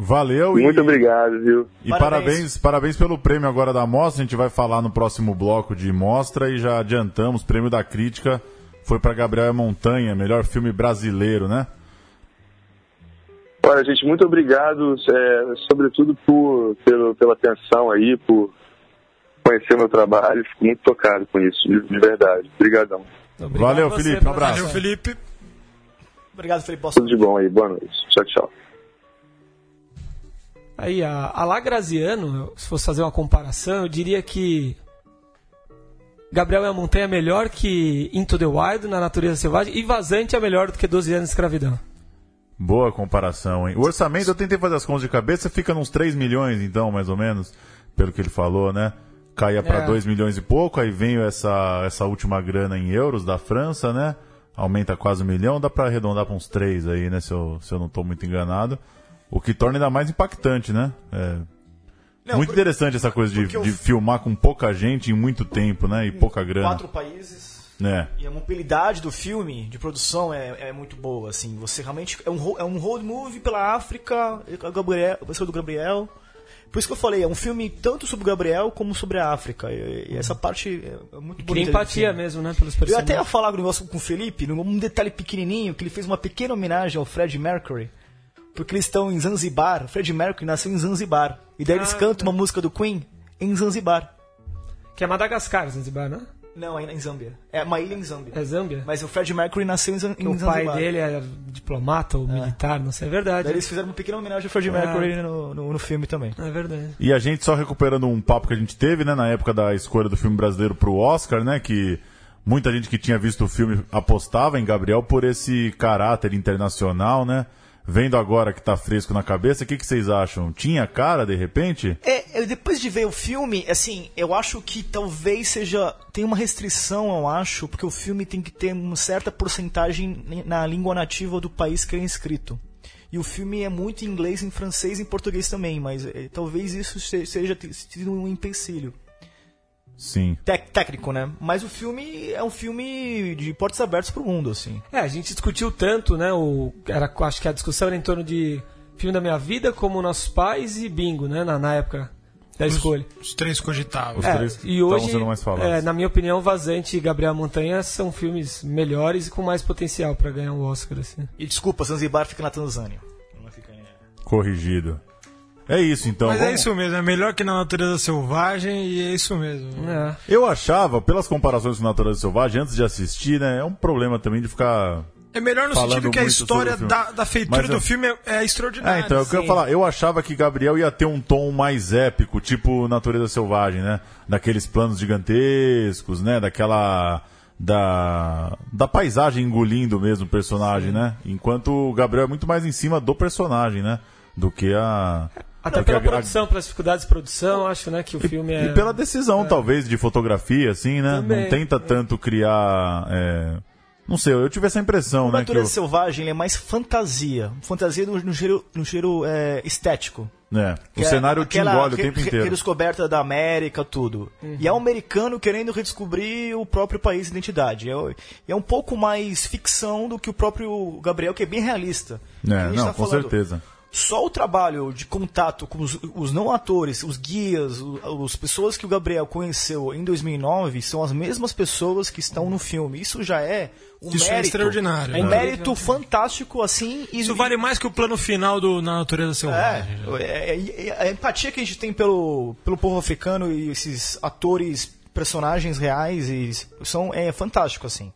Valeu Muito e... obrigado, viu? E parabéns. parabéns. parabéns pelo prêmio agora da mostra. A gente vai falar no próximo bloco de mostra e já adiantamos. Prêmio da crítica foi para Gabriel Montanha, melhor filme brasileiro, né? Olha, gente, muito obrigado, é, sobretudo por, pelo, pela atenção aí, por conhecer meu trabalho. Fico muito tocado com isso, de, de verdade. Obrigadão. Valeu, Felipe. Um abraço. Valeu, Felipe. Obrigado, Felipe. Tudo de bom aí. Boa noite. Tchau, tchau. Aí, a, a Lagraziano, se fosse fazer uma comparação, eu diria que Gabriel é a Montanha melhor que Into the Wild, na Natureza Selvagem, e Vazante é melhor do que 12 anos de escravidão. Boa comparação, hein? O orçamento, eu tentei fazer as contas de cabeça, fica uns 3 milhões, então, mais ou menos, pelo que ele falou, né? Caia para É. 2 milhões e pouco, aí veio essa, essa última grana em euros da França, né? Aumenta quase um milhão, dá para arredondar para uns 3 aí, né? Se eu, se eu não tô muito enganado. O que torna ainda mais impactante, né? É, Não, muito por- interessante essa coisa de, eu- de filmar com pouca gente em muito tempo, né? E pouca grana. Quatro países. né? E a mobilidade do filme, de produção, é, é muito boa, assim. Você realmente... É um, é um road movie pela África, a Gabriel, a pessoa do Gabriel. Por isso que eu falei, é um filme tanto sobre o Gabriel como sobre a África. E, e essa parte é, é muito bonita. empatia mesmo, né, pelos Eu até ia personagens. falar um negócio com o Felipe, num- um detalhe pequenininho, que ele fez uma pequena homenagem ao Fred Mercury. Porque eles estão em Zanzibar. O Fred Mercury nasceu em Zanzibar. E daí eles Ah, cantam uma música do Queen em Zanzibar. Que é Madagascar, Zanzibar, né? Não, é em Zâmbia. É uma ilha em Zâmbia. É Zâmbia? Mas o Fred Mercury nasceu em, Zan- Que em o pai Zanzibar. dele era diplomata ou militar, não sei, é verdade. Daí eles fizeram uma pequena homenagem ao Fred Ah. Mercury no, no, no filme também. É verdade. E a gente só recuperando um papo que a gente teve, né, na época da escolha do filme brasileiro pro Oscar, né, que muita gente que tinha visto o filme apostava em Gabriel por esse caráter internacional, né? Vendo agora que tá fresco na cabeça, o que, que vocês acham? Tinha cara, de repente? É, eu- depois de ver o filme, assim, eu acho que talvez seja. Tem uma restrição, eu acho, porque o filme tem que ter uma certa porcentagem na língua nativa do país que é inscrito. E o filme é muito em inglês, em francês e em português também, mas eh, talvez isso se- seja sido um empecilho. Sim. Tec- técnico, né? Mas o filme é um filme de portas abertas pro mundo, assim. É, a gente discutiu tanto, né? O, era, acho que a discussão era em torno de filme da minha vida, como Nossos Pais e Bingo, né? Na, na época da escolha. Os três cogitáveis. Os É, três e hoje, sendo mais falados. é, na minha opinião, Vazante e Gabriel Montanha são filmes melhores e com mais potencial pra ganhar um Oscar, assim. E desculpa, Zanzibar fica na Tanzânia. Não fica em- Corrigido. É isso, então. Mas é vamos- isso mesmo, é melhor que na natureza selvagem e é isso mesmo. É. Eu achava, pelas comparações com Natureza Selvagem, antes de assistir, né, é um problema também de ficar É melhor no sentido que a história da, da feitura Mas do filme é, é extraordinária. É, então, é o que eu ia assim. falar. Eu achava que Gabriel ia ter um tom mais épico, tipo Natureza Selvagem, né? Daqueles planos gigantescos, né? Daquela. Da, da paisagem engolindo mesmo o personagem, né? Enquanto o Gabriel é muito mais em cima do personagem, né? Do que a. Até que pela a- produção, pelas dificuldades de produção, acho, né, que o filme é... E pela decisão, talvez, de fotografia, assim, né? Também, Não tenta tanto criar. é, Não sei, eu tive essa impressão, O né? Que Natureza eu... Selvagem ele é mais fantasia. Fantasia no, no gênero, no gênero, é, estético. É, Que o é cenário te aquela engole o tempo re- inteiro. redescoberta da América, tudo. E é um americano querendo redescobrir o próprio país e identidade. É, é um pouco mais ficção do que o próprio Gabriel, que é bem realista. É, não, tá com falando, certeza. Só o trabalho de contato com os, os não atores, os guias, as pessoas que o Gabriel conheceu em 2009 são as mesmas pessoas que estão no filme. Isso já é um Isso é mérito. extraordinário, Um né? mérito fantástico, assim. E, Isso vale mais que o plano final do Na Natureza Selvagem. é, é, é, a empatia que a gente tem pelo, pelo povo africano e esses atores, personagens reais, e são, é fantástico, assim.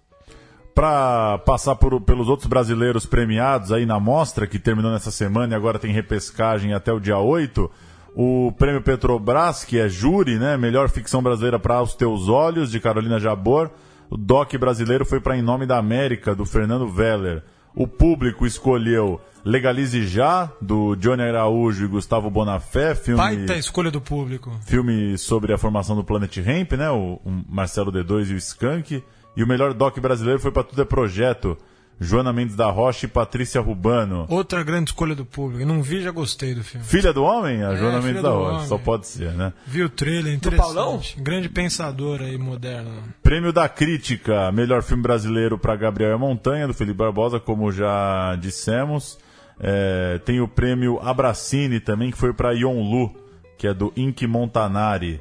Pra passar por- pelos outros brasileiros premiados aí na mostra, que terminou nessa semana e agora tem repescagem até o dia 8, o prêmio Petrobras, que é júri, né? Melhor ficção brasileira para Os Teus Olhos, de Carolina Jabor. O DOC brasileiro foi para Em Nome da América, do Fernando Veller. O público escolheu Legalize Já, do Johnny Araújo e Gustavo Bonafé, filme Baita escolha do público. filme sobre a formação do Planet Ramp, né? O, o Marcelo D2 e o Skank. E o melhor doc brasileiro foi para Tudo é Projeto. Joana Mendes da Rocha e Patrícia Rubano. Outra grande escolha do público. Não vi, já gostei do filme. Filha do Homem? A É, Joana Mendes da Rocha. Homem. Só pode ser, né? Vi o trailer, Paulão? interessante. Grande pensador aí, moderno. Prêmio da Crítica. Melhor filme brasileiro para Gabriel e a Montanha, do Felipe Barbosa, como já dissemos. É, tem o prêmio Abracine também, que foi para Yon Lu, que é do Inky Montanari.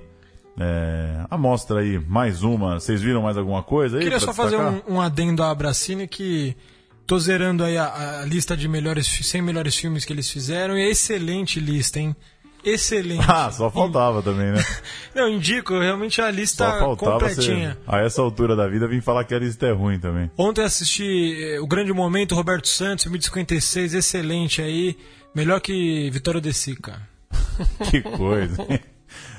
É, amostra aí, mais uma. Vocês viram mais alguma coisa aí? Queria só fazer um, um adendo à Abracine que tô zerando aí a, a lista de melhores, fi- 100 melhores filmes que eles fizeram e é excelente lista, hein? Excelente. Ah, só faltava também, né? Não, indico, realmente a Só lista completinha. a essa altura da vida, vir falar que a lista é ruim também. Ontem assisti eh, o grande momento, Roberto Santos, filme de 56, excelente aí. Melhor que Vitória de Sica. Que coisa. hein?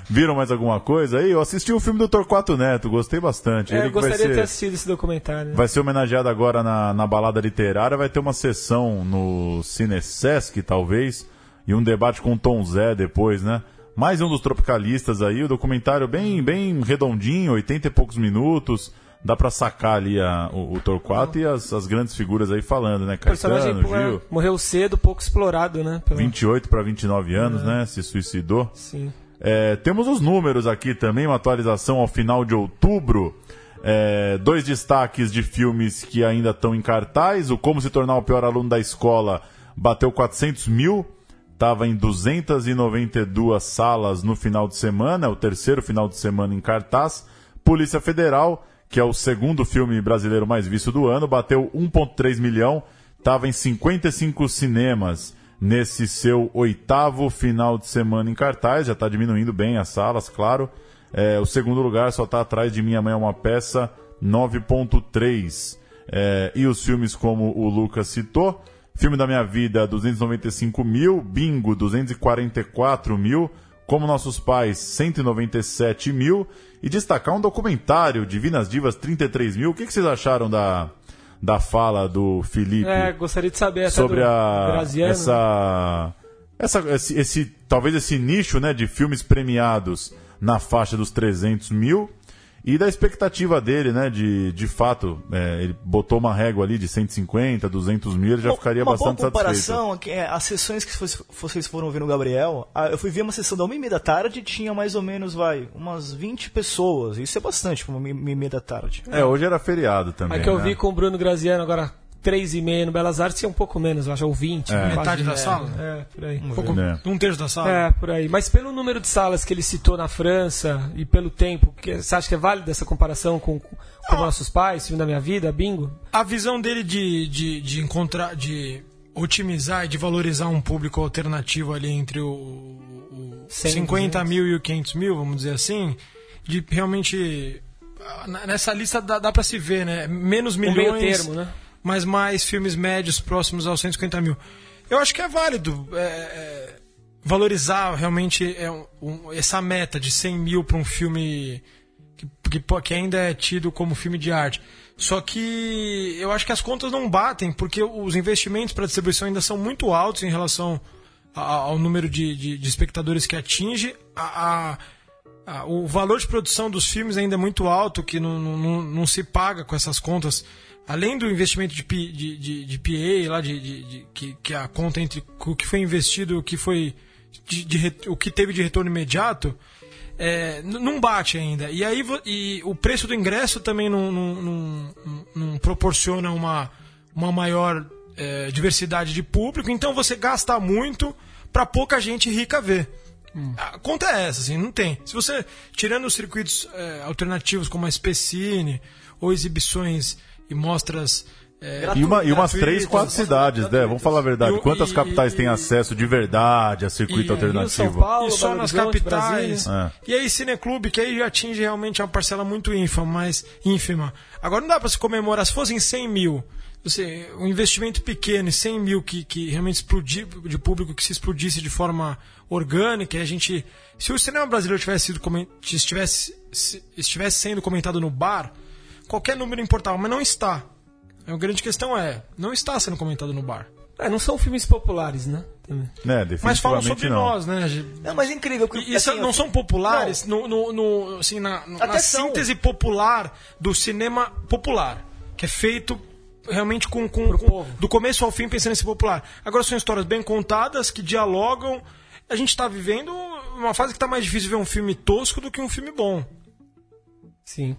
Viram mais alguma coisa aí? Eu assisti o filme do Torquato Neto, gostei bastante. É, Ele eu gostaria de ter ser, assistido esse documentário. né? vai ser homenageado agora na, na balada literária, vai ter uma sessão no Cine Sesc, talvez, e um debate com o Tom Zé depois, né? Mais um dos tropicalistas aí, o documentário bem, bem redondinho, 80 e poucos minutos. Dá pra sacar ali a- o, o Torquato e as, as grandes figuras aí falando, né? Caetano, é, Gil. morreu cedo, pouco explorado, né? Pela- 28 para 29 anos, né? Se suicidou. Sim. É, temos os números aqui também, uma atualização ao final de outubro. É, dois destaques de filmes que ainda estão em cartaz. O Como Se Tornar o Pior Aluno da Escola bateu 400 mil. Estava em 292 salas no final de semana, o terceiro final de semana em cartaz. Polícia Federal, que é o segundo filme brasileiro mais visto do ano, bateu 1,3 milhão. Estava em 55 cinemas nesse seu oitavo final de semana em cartaz. Já está diminuindo bem as salas, claro. É, o segundo lugar só está atrás de Minha Mãe é uma Peça, 9.3. É, e os filmes como o Lucas citou. Filme da Minha Vida, 295 mil. Bingo, 244 mil. Como Nossos Pais, 197 mil. E destacar um documentário, Divinas Divas, 33 mil. O que, que vocês acharam da, da fala do Felipe? É, gostaria de saber sobre a Graziano, né? essa essa esse, esse- talvez esse nicho né de filmes premiados na faixa dos 300 mil e da expectativa dele né de, de fato é, ele botou uma régua ali de 150 200 mil ele já ficaria uma bastante boa satisfeito comparação, que é, as sessões que vocês- foram ver no Gabriel, eu fui ver uma sessão da 1 e meia da tarde tinha mais ou menos, vai, umas 20 pessoas. Isso é bastante para uma 1 e meia da tarde. é hoje era feriado também A que eu né? vi com o Bruno Graziano agora, 3 e meia no Belas Artes, tinha um pouco menos, eu acho, ou 20. É. quase, Metade da é, sala? É, por aí. Um, pouco, É. um terço da sala. É, por aí. Mas pelo número de salas que ele citou na França e pelo tempo, que, você acha que é válida essa comparação com, com Ah. Nossos Pais, Filme da Minha Vida, Bingo? A visão dele de, de, de encontrar, de otimizar e de valorizar um público alternativo ali entre o, o 100, 50 200. mil e o 500 mil, vamos dizer assim, de realmente ah, nessa lista dá, dá para se ver, né? Menos Um milhões, meio termo, né? Mas mais filmes médios próximos aos 150 mil. Eu acho que é válido é, é, valorizar realmente é, um- essa meta de 100 mil para um filme que, que, que ainda é tido como filme de arte. Só que eu acho que as contas não batem, porque os investimentos para distribuição ainda são muito altos em relação ao número de, de- de espectadores que atinge. A- a- a- o valor de produção dos filmes ainda é muito alto, que não, não- não se paga com essas contas. Além do investimento de, de, de, de PA, lá de, de- de- que, que a conta entre o que foi investido o que foi de- o que teve de retorno imediato, é, não bate ainda. E aí e o preço do ingresso também não, não, não- não- proporciona uma, uma maior é, diversidade de público, então você gasta muito para pouca gente rica ver. A conta é essa, assim, não tem. Se você, tirando os circuitos é, alternativos como a Specine ou exibições e mostras. é, E, uma, e umas três, quatro cidades, né? Vamos falar a verdade. E Quantas e- capitais e- têm acesso de verdade a circuito e- e o Rio, São alternativo? Paulo, e só Belo nas Horizonte, capitais. É. E aí, Cineclube, que aí já atinge realmente uma parcela muito ínfima, mas ínfima. Agora não dá para se comemorar, se fossem 100 mil, você, um investimento pequeno e 100 mil que, que realmente explodir, de público que se explodisse de forma orgânica, e a gente. Se o cinema brasileiro tivesse sido estivesse, se- estivesse sendo comentado no bar, qualquer número importava, mas não está. A grande questão é, não está sendo comentado no bar. É, não são filmes populares, né? Né, Mas falam sobre não. nós, né? Não, mas é incrível. porque, E isso assim, não eu- são populares no, no, no- assim, na, na síntese popular do cinema popular, que é feito realmente com, com, com- do começo ao fim pensando em ser popular. Agora são histórias bem contadas que dialogam. A gente está vivendo uma fase que está mais difícil ver um filme tosco do que um filme bom. Sim.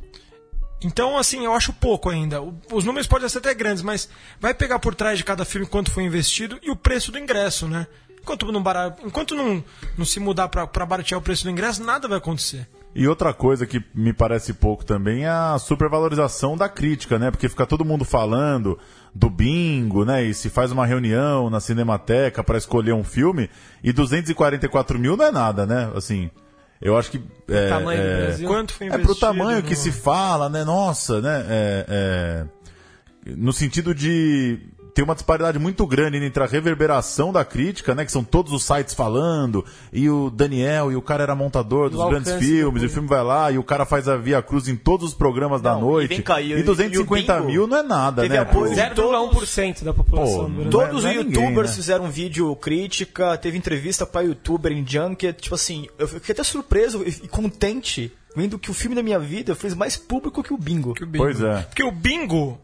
Então, assim, eu acho pouco ainda. Os números podem ser até grandes, mas vai pegar por trás de cada filme quanto foi investido e o preço do ingresso, né? Enquanto não, bara- Enquanto não, não se mudar para baratear o preço do ingresso, nada vai acontecer. E outra coisa que me parece pouco também é a supervalorização da crítica, né? Porque fica todo mundo falando do bingo, né? E se faz uma reunião na Cinemateca para escolher um filme e 244 mil não é nada, né? Assim, eu acho que é, tamanho do é, Brasil. Quanto foi é investido? pro tamanho que no- se fala, né? Nossa, né? É, é, no sentido de tem uma disparidade muito grande entre a reverberação da crítica, né? Que são todos os sites falando, e o Daniel, e o cara era montador dos grandes filmes, e o filme vai lá, e o cara faz a Via Cruz em todos os programas não, da noite. E, e 250 e mil não é nada, teve né? Apoio 0,1% da população. Pô, todos os é youtubers ninguém, né? fizeram vídeo crítica, teve entrevista pra youtuber em Junket, tipo assim, eu fiquei até surpreso e contente vendo que o filme da minha vida fez mais público que o Bingo. Que o bingo. Pois é. Porque o Bingo,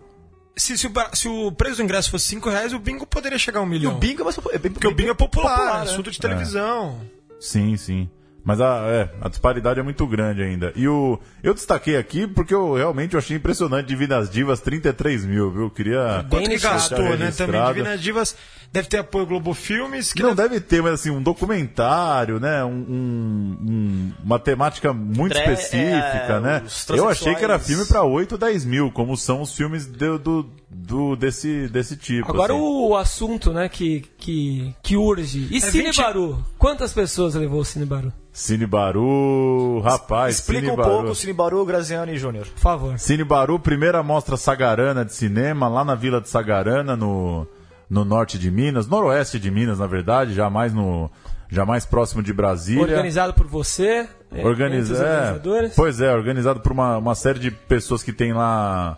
se, se, o, se o preço do ingresso fosse 5 reais, o bingo poderia chegar a um milhão. E o bingo é mais popular. Porque o bingo é popular, popular é assunto de televisão. É. Sim, sim. Mas a, é, a disparidade é muito grande ainda. E o, eu destaquei aqui porque eu realmente eu achei impressionante Divinas Divas 33 mil, viu? Queria. Quanto que gastou, né? Também Divinas Divas deve ter apoio Globo Filmes. Que não, deve... deve ter, mas assim, um documentário, né? Um, um, uma temática muito Tre... específica, é, né? Eu achei que era filme para 8, 10 mil, como são os filmes do, do, do desse, desse tipo. Agora assim. o assunto, né, que, que, que urge. E é Cine 20... Baru? Quantas pessoas levou o Cine Baru? Cine Baru, rapaz. Explica Cine um pouco o Cine Baru, Graziano e Júnior. Por favor. Cine Baru, primeira mostra Sagarana de cinema, lá na Vila de Sagarana, no, no norte de Minas, noroeste de Minas, na verdade, já mais no. Já mais próximo de Brasília. Organizado por você? Organiza é, pois é, organizado por uma, uma série de pessoas que tem lá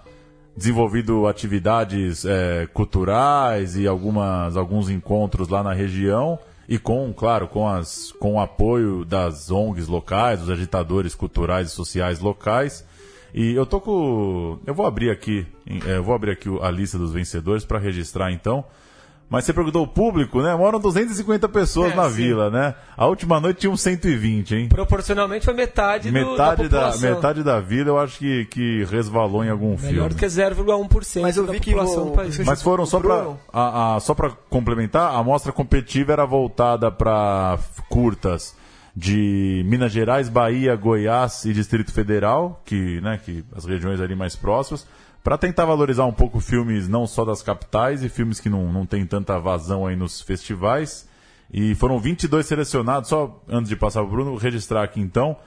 desenvolvido atividades é, culturais e algumas, alguns encontros lá na região e com, claro, com, as, com o apoio das ONGs locais, dos agitadores culturais e sociais locais. E eu tô com. Eu vou abrir aqui. É, eu vou abrir aqui a lista dos vencedores para registrar então. Mas você perguntou o público, né? Moram 250 pessoas é, na sim. vila, né? A última noite tinha uns 120, hein? Proporcionalmente foi metade, metade do, da, da Metade da vila eu acho que, que resvalou em algum Melhor filme. Melhor do que 0,1% Mas eu vi que população o... do país. Mas foram só para só para complementar, a mostra competitiva era voltada para curtas de Minas Gerais, Bahia, Goiás e Distrito Federal, que, né, que as regiões ali mais próximas para tentar valorizar um pouco filmes não só das capitais e filmes que não, não tem tanta vazão aí nos festivais. E foram 22 selecionados, só antes de passar o Bruno, registrar aqui então.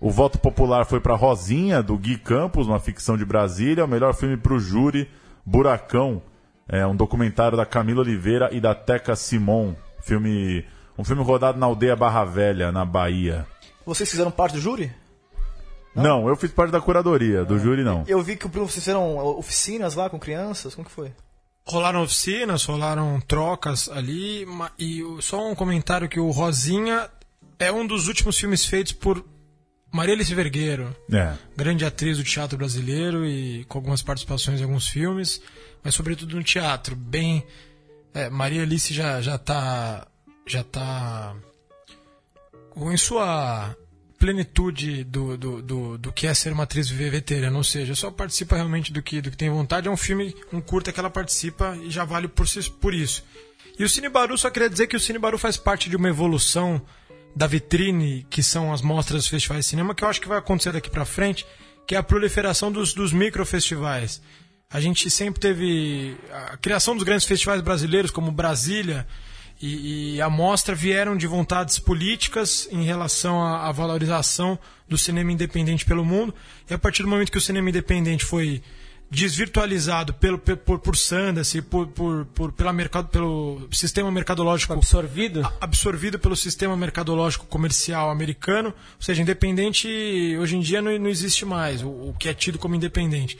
O voto popular foi para Rosinha, do Gui Campos, uma ficção de Brasília. O melhor filme para o júri, Buracão, é um documentário da Camila Oliveira e da Teca Simon. Filme, um filme rodado na aldeia Barra Velha, na Bahia. Vocês fizeram parte do júri? Não? não, eu fiz parte da curadoria, do júri não. Eu vi que vocês fizeram oficinas lá com crianças, como que foi? Rolaram oficinas, rolaram trocas ali, e só um comentário que o Rosinha é um dos últimos filmes feitos por Maria Alice Vergueiro, é. grande atriz do teatro brasileiro e com algumas participações em alguns filmes, mas sobretudo no teatro. Bem, é, Maria Alice já já está já tá em sua plenitude do, do, do, do, que é ser uma atriz veterana, ou seja, só participa realmente do que, do que tem vontade. É um filme, um curta que ela participa e já vale por, por isso. E o Cine Baru, só queria dizer que o Cine Baru faz parte de uma evolução da vitrine, que são as mostras dos festivais de cinema, que eu acho que vai acontecer daqui para frente, que é a proliferação dos, dos microfestivais. A gente sempre teve a criação dos grandes festivais brasileiros, como Brasília, e, e, a mostra vieram de vontades políticas em relação à, à, valorização do cinema independente pelo mundo. E a partir do momento que o cinema independente foi desvirtualizado pelo, por, por Sanders e por, por, por, pela mercado, pelo sistema mercadológico absorvido absorvido pelo sistema mercadológico comercial americano, ou seja, independente hoje em dia não, não existe mais o, o que é tido como independente.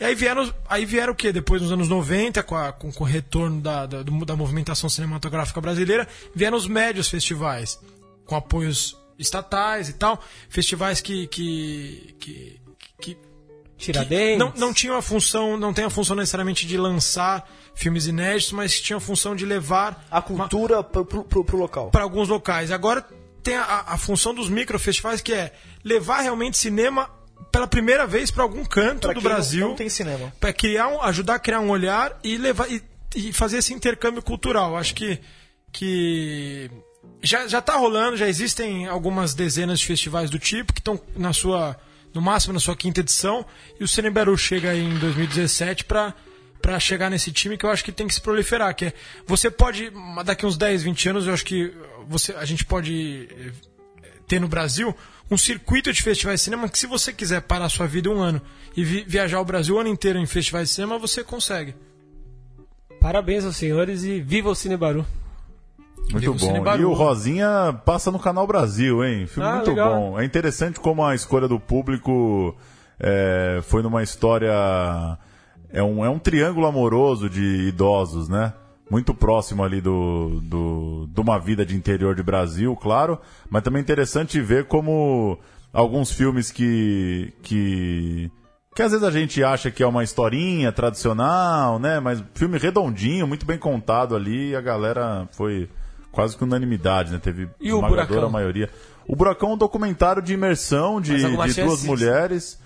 E aí vieram, aí vieram o quê? Depois, nos anos 90, com, a, com, com o retorno da, da, da movimentação cinematográfica brasileira, vieram os médios festivais, com apoios estatais e tal. Festivais que. que, que, que Tiradentes. não, não tinham a função, não tem a função necessariamente de lançar filmes inéditos, mas tinha a função de levar a cultura para o local. Para alguns locais. Agora tem a, a função dos microfestivais que é levar realmente cinema pela primeira vez para algum canto pra do Brasil. Não, não tem cinema. Para criar um, ajudar a criar um olhar e levar e, e, fazer esse intercâmbio cultural. Acho que que já já está rolando, já existem algumas dezenas de festivais do tipo que estão na sua no máximo na sua quinta edição e o Cineberu chega aí em 2017 para para chegar nesse time que eu acho que tem que se proliferar, que é, você pode daqui uns 10, 20 anos eu acho que você a gente pode eh, ter no Brasil um circuito de festivais de cinema que se você quiser parar a sua vida um ano e vi viajar o Brasil o ano inteiro em festivais de cinema, você consegue. Parabéns aos senhores e viva o Cine Baru. Muito bom. E o Rosinha passa no Canal Brasil, hein? Filme ah, muito legal. bom. É interessante como a escolha do público é, foi numa história. É um, é um triângulo amoroso de idosos, né? Muito próximo ali do, do, de uma vida de interior de Brasil, claro. Mas também é interessante ver como alguns filmes que. que que às vezes a gente acha que é uma historinha tradicional, né? Mas filme redondinho, muito bem contado ali, e a galera foi quase que unanimidade, né? Teve e esmagadora maioria. O Buracão é um documentário de imersão de, de duas mulheres.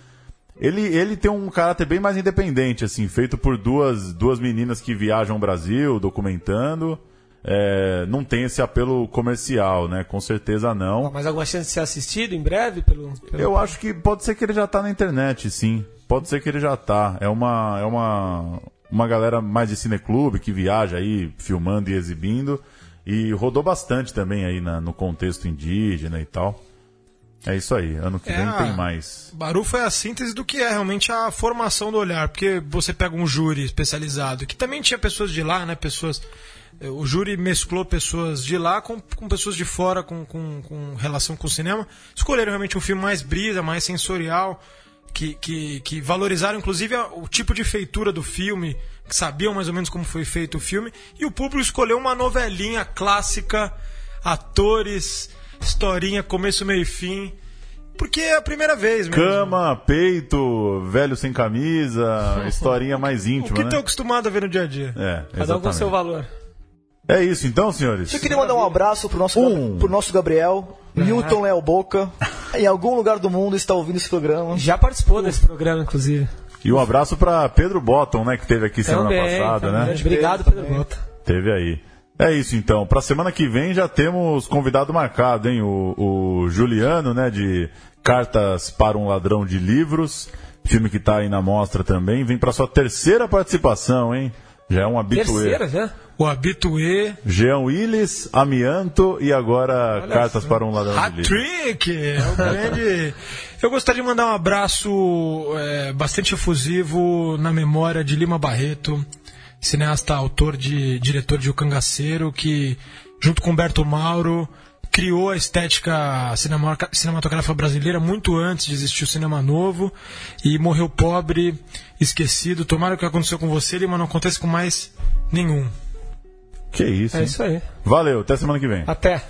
Ele, ele tem um caráter bem mais independente, assim, feito por duas, duas meninas que viajam o Brasil, documentando. É, não tem esse apelo comercial, né? Com certeza não. Mas alguma chance de ser assistido em breve? Pelo, pelo... Eu acho que pode ser que ele já está na internet, sim. Pode ser que ele já está. É uma, é uma, uma galera mais de cineclube que viaja aí filmando e exibindo. E rodou bastante também aí na, no contexto indígena e tal. É isso aí, ano que é, vem tem mais. Baru foi a síntese do que é realmente a formação do olhar, porque você pega um júri especializado, que também tinha pessoas de lá, né? Pessoas. Eh, o júri mesclou pessoas de lá com, com pessoas de fora com, com, com relação com o cinema. Escolheram realmente um filme mais brisa, mais sensorial, que, que, que valorizaram inclusive o tipo de feitura do filme que sabiam mais ou menos como foi feito o filme, e o público escolheu uma novelinha clássica, atores, historinha, começo, meio e fim. Porque é a primeira vez mesmo. Cama, peito, velho sem camisa, historinha mais íntima. O que né? tô acostumado a ver no dia a dia. É, Cada um com seu valor. É isso então, senhores. Eu queria mandar um abraço pro nosso, um. pro nosso Gabriel, Newton Léo Boca. em algum lugar do mundo está ouvindo esse programa. Já participou desse programa, inclusive. E um abraço para Pedro Botton, né, que teve aqui semana também, passada, também. né? Obrigado, Pedro Botton. Teve aí. É isso então. Para semana que vem já temos convidado marcado, hein? O, o, Juliano, né? De Cartas para um Ladrão de Livros, filme que está aí na mostra também. Vem para sua terceira participação, hein? Já é um habitué. Terceira já? O habitué. Jean Willis, Amianto e agora Olha Cartas para um Ladrão de Livros. É o grande. Eu gostaria de mandar um abraço é, bastante efusivo na memória de Lima Barreto, cineasta, autor de diretor de O Cangaceiro, que junto com Humberto Mauro criou a estética cinematográfica brasileira muito antes de existir o cinema novo e morreu pobre, esquecido. Tomara que aconteceu com você, Lima, não aconteça com mais nenhum. Que isso. É hein? isso aí. Valeu, até semana que vem. Até.